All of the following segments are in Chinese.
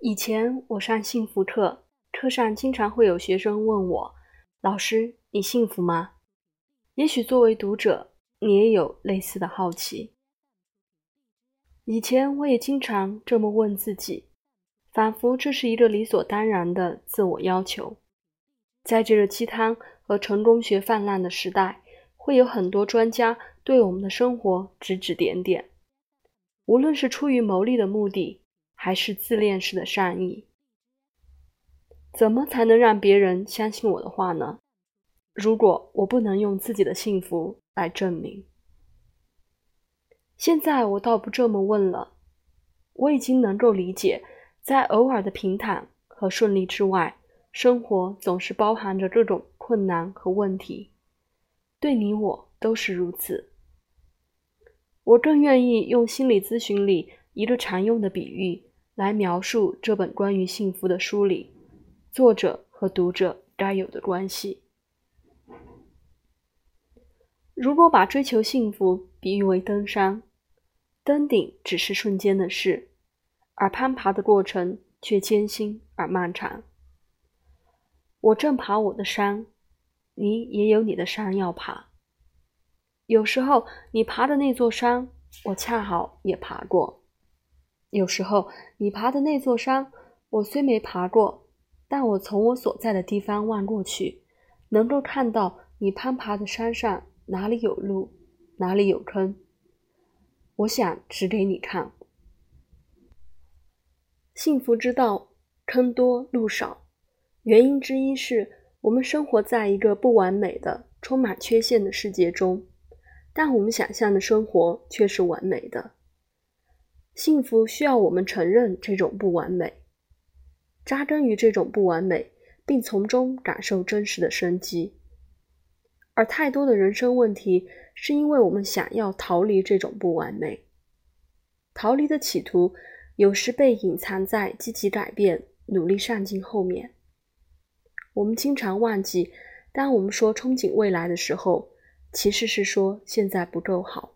以前我上幸福课，课上经常会有学生问我：“老师，你幸福吗？”也许作为读者，你也有类似的好奇。以前我也经常这么问自己，仿佛这是一个理所当然的自我要求。在这个鸡汤和成功学泛滥的时代，会有很多专家对我们的生活指指点点，无论是出于牟利的目的。还是自恋式的善意，怎么才能让别人相信我的话呢？如果我不能用自己的幸福来证明，现在我倒不这么问了。我已经能够理解，在偶尔的平坦和顺利之外，生活总是包含着各种困难和问题，对你我都是如此。我更愿意用心理咨询里一个常用的比喻。来描述这本关于幸福的书里，作者和读者该有的关系。如果把追求幸福比喻为登山，登顶只是瞬间的事，而攀爬的过程却艰辛而漫长。我正爬我的山，你也有你的山要爬。有时候你爬的那座山，我恰好也爬过。有时候，你爬的那座山，我虽没爬过，但我从我所在的地方望过去，能够看到你攀爬的山上哪里有路，哪里有坑。我想指给你看。幸福之道，坑多路少，原因之一是我们生活在一个不完美的、充满缺陷的世界中，但我们想象的生活却是完美的。幸福需要我们承认这种不完美，扎根于这种不完美，并从中感受真实的生机。而太多的人生问题，是因为我们想要逃离这种不完美。逃离的企图，有时被隐藏在积极改变、努力上进后面。我们经常忘记，当我们说憧憬未来的时候，其实是说现在不够好。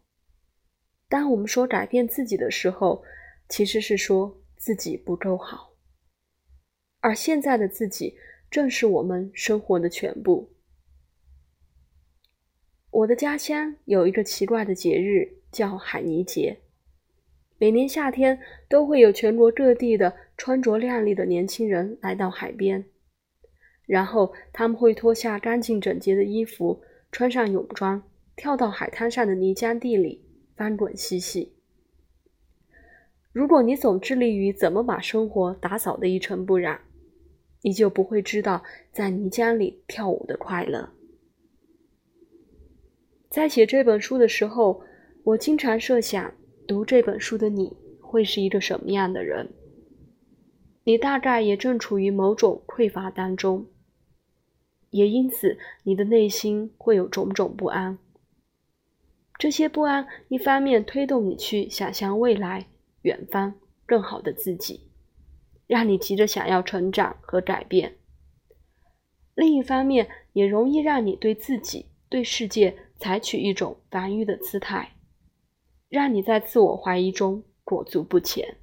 当我们说改变自己的时候，其实是说自己不够好，而现在的自己正是我们生活的全部。我的家乡有一个奇怪的节日，叫海泥节。每年夏天都会有全国各地的穿着靓丽的年轻人来到海边，然后他们会脱下干净整洁的衣服，穿上泳装，跳到海滩上的泥浆地里。翻滚嬉戏。如果你总致力于怎么把生活打扫得一尘不染，你就不会知道在泥浆里跳舞的快乐。在写这本书的时候，我经常设想，读这本书的你会是一个什么样的人？你大概也正处于某种匮乏当中，也因此你的内心会有种种不安。这些不安，一方面推动你去想象未来、远方更好的自己，让你急着想要成长和改变；另一方面，也容易让你对自己、对世界采取一种防御的姿态，让你在自我怀疑中裹足不前。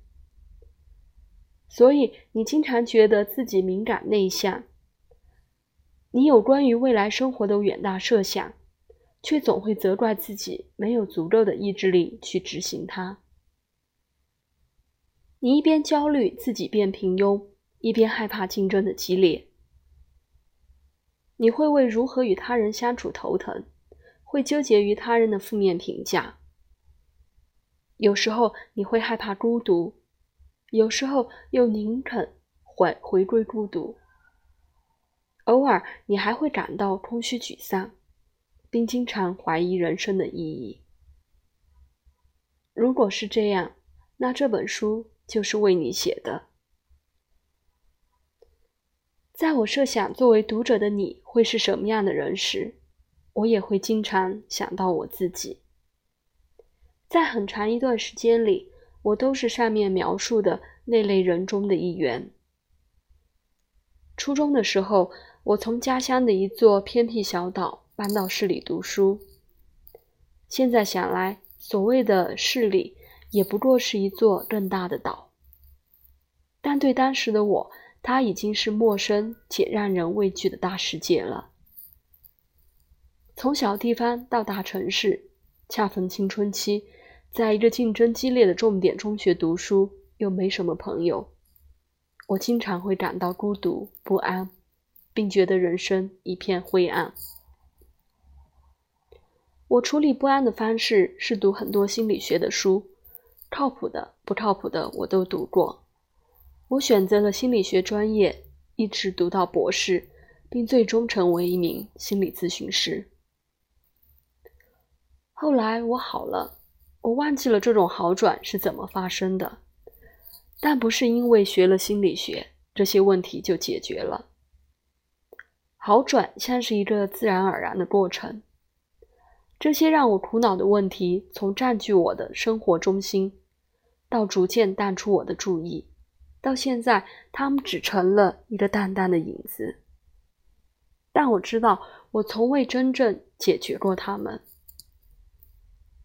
所以，你经常觉得自己敏感内向，你有关于未来生活的远大设想。却总会责怪自己没有足够的意志力去执行它。你一边焦虑自己变平庸，一边害怕竞争的激烈。你会为如何与他人相处头疼，会纠结于他人的负面评价。有时候你会害怕孤独，有时候又宁肯回回归孤独。偶尔你还会感到空虚沮丧。并经常怀疑人生的意义。如果是这样，那这本书就是为你写的。在我设想作为读者的你会是什么样的人时，我也会经常想到我自己。在很长一段时间里，我都是上面描述的那类人中的一员。初中的时候，我从家乡的一座偏僻小岛。搬到市里读书。现在想来，所谓的市里也不过是一座更大的岛。但对当时的我，它已经是陌生且让人畏惧的大世界了。从小地方到大城市，恰逢青春期，在一个竞争激烈的重点中学读书，又没什么朋友，我经常会感到孤独不安，并觉得人生一片灰暗。我处理不安的方式是读很多心理学的书，靠谱的、不靠谱的我都读过。我选择了心理学专业，一直读到博士，并最终成为一名心理咨询师。后来我好了，我忘记了这种好转是怎么发生的，但不是因为学了心理学，这些问题就解决了。好转像是一个自然而然的过程。这些让我苦恼的问题，从占据我的生活中心，到逐渐淡出我的注意，到现在，他们只成了一个淡淡的影子。但我知道，我从未真正解决过他们。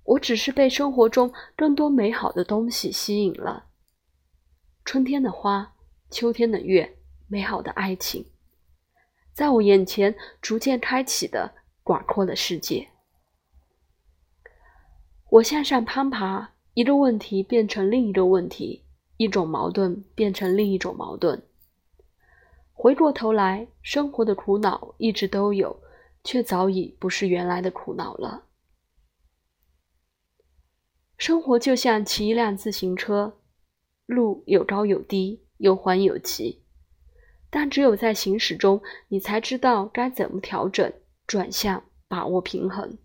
我只是被生活中更多美好的东西吸引了：春天的花，秋天的月，美好的爱情，在我眼前逐渐开启的广阔的世界。我向上攀爬，一个问题变成另一个问题，一种矛盾变成另一种矛盾。回过头来，生活的苦恼一直都有，却早已不是原来的苦恼了。生活就像骑一辆自行车，路有高有低，有缓有急，但只有在行驶中，你才知道该怎么调整、转向、把握平衡。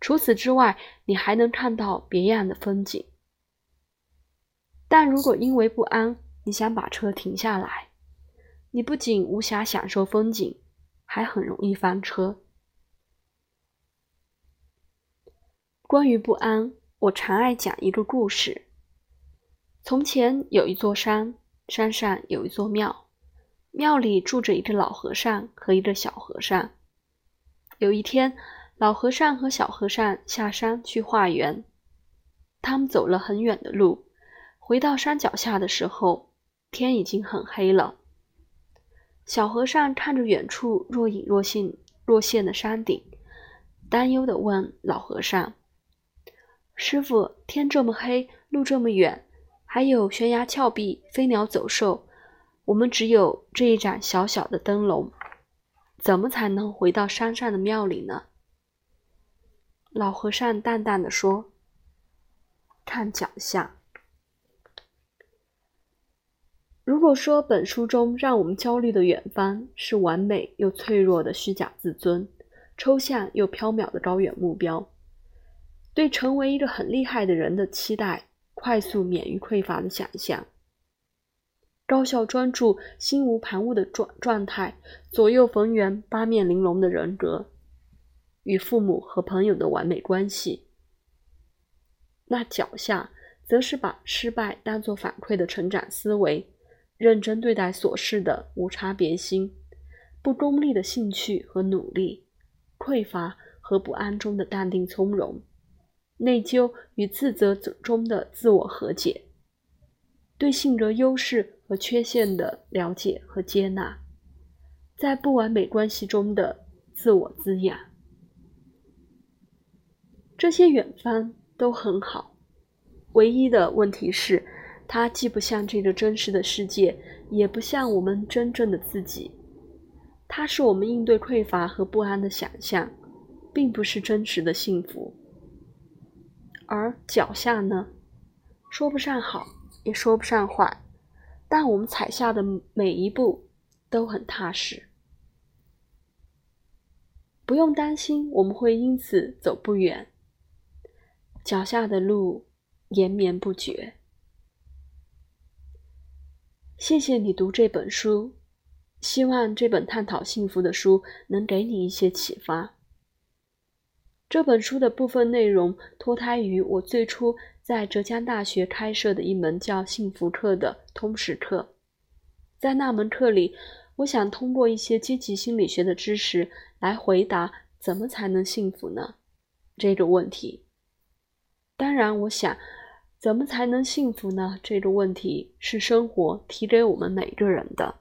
除此之外，你还能看到别样的风景。但如果因为不安，你想把车停下来，你不仅无暇享受风景，还很容易翻车。关于不安，我常爱讲一个故事。从前有一座山，山上有一座庙，庙里住着一个老和尚和一个小和尚。有一天，老和尚和小和尚下山去化缘，他们走了很远的路，回到山脚下的时候，天已经很黑了。小和尚看着远处若隐若现、若现的山顶，担忧地问老和尚：“师傅，天这么黑，路这么远，还有悬崖峭壁、飞鸟走兽，我们只有这一盏小小的灯笼，怎么才能回到山上的庙里呢？”老和尚淡淡的说：“看脚下。如果说本书中让我们焦虑的远方是完美又脆弱的虚假自尊，抽象又缥缈的高远目标，对成为一个很厉害的人的期待，快速免于匮乏的想象，高效专注、心无旁骛的状状态，左右逢源、八面玲珑的人格。”与父母和朋友的完美关系，那脚下则是把失败当作反馈的成长思维，认真对待琐事的无差别心，不功利的兴趣和努力，匮乏和不安中的淡定从容，内疚与自责中的自我和解，对性格优势和缺陷的了解和接纳，在不完美关系中的自我滋养。这些远方都很好，唯一的问题是，它既不像这个真实的世界，也不像我们真正的自己。它是我们应对匮乏和不安的想象，并不是真实的幸福。而脚下呢，说不上好，也说不上坏，但我们踩下的每一步都很踏实，不用担心我们会因此走不远。脚下的路延绵不绝。谢谢你读这本书，希望这本探讨幸福的书能给你一些启发。这本书的部分内容脱胎于我最初在浙江大学开设的一门叫“幸福课”的通识课，在那门课里，我想通过一些积极心理学的知识来回答“怎么才能幸福呢”这个问题。当然，我想，怎么才能幸福呢？这个问题是生活提给我们每个人的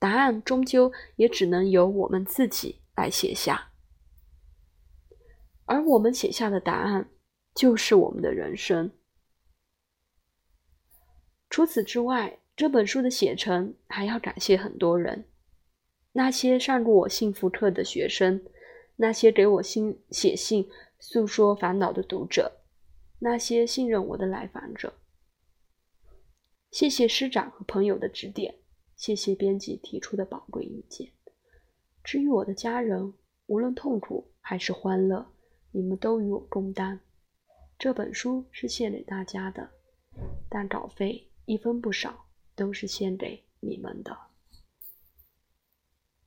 答案，终究也只能由我们自己来写下。而我们写下的答案，就是我们的人生。除此之外，这本书的写成还要感谢很多人：那些上过我幸福课的学生，那些给我信写信诉说烦恼的读者，那些信任我的来访者。谢谢师长和朋友的指点，谢谢编辑提出的宝贵意见。至于我的家人，无论痛苦还是欢乐。你们都与我共担，这本书是献给大家的，但稿费一分不少，都是献给你们的。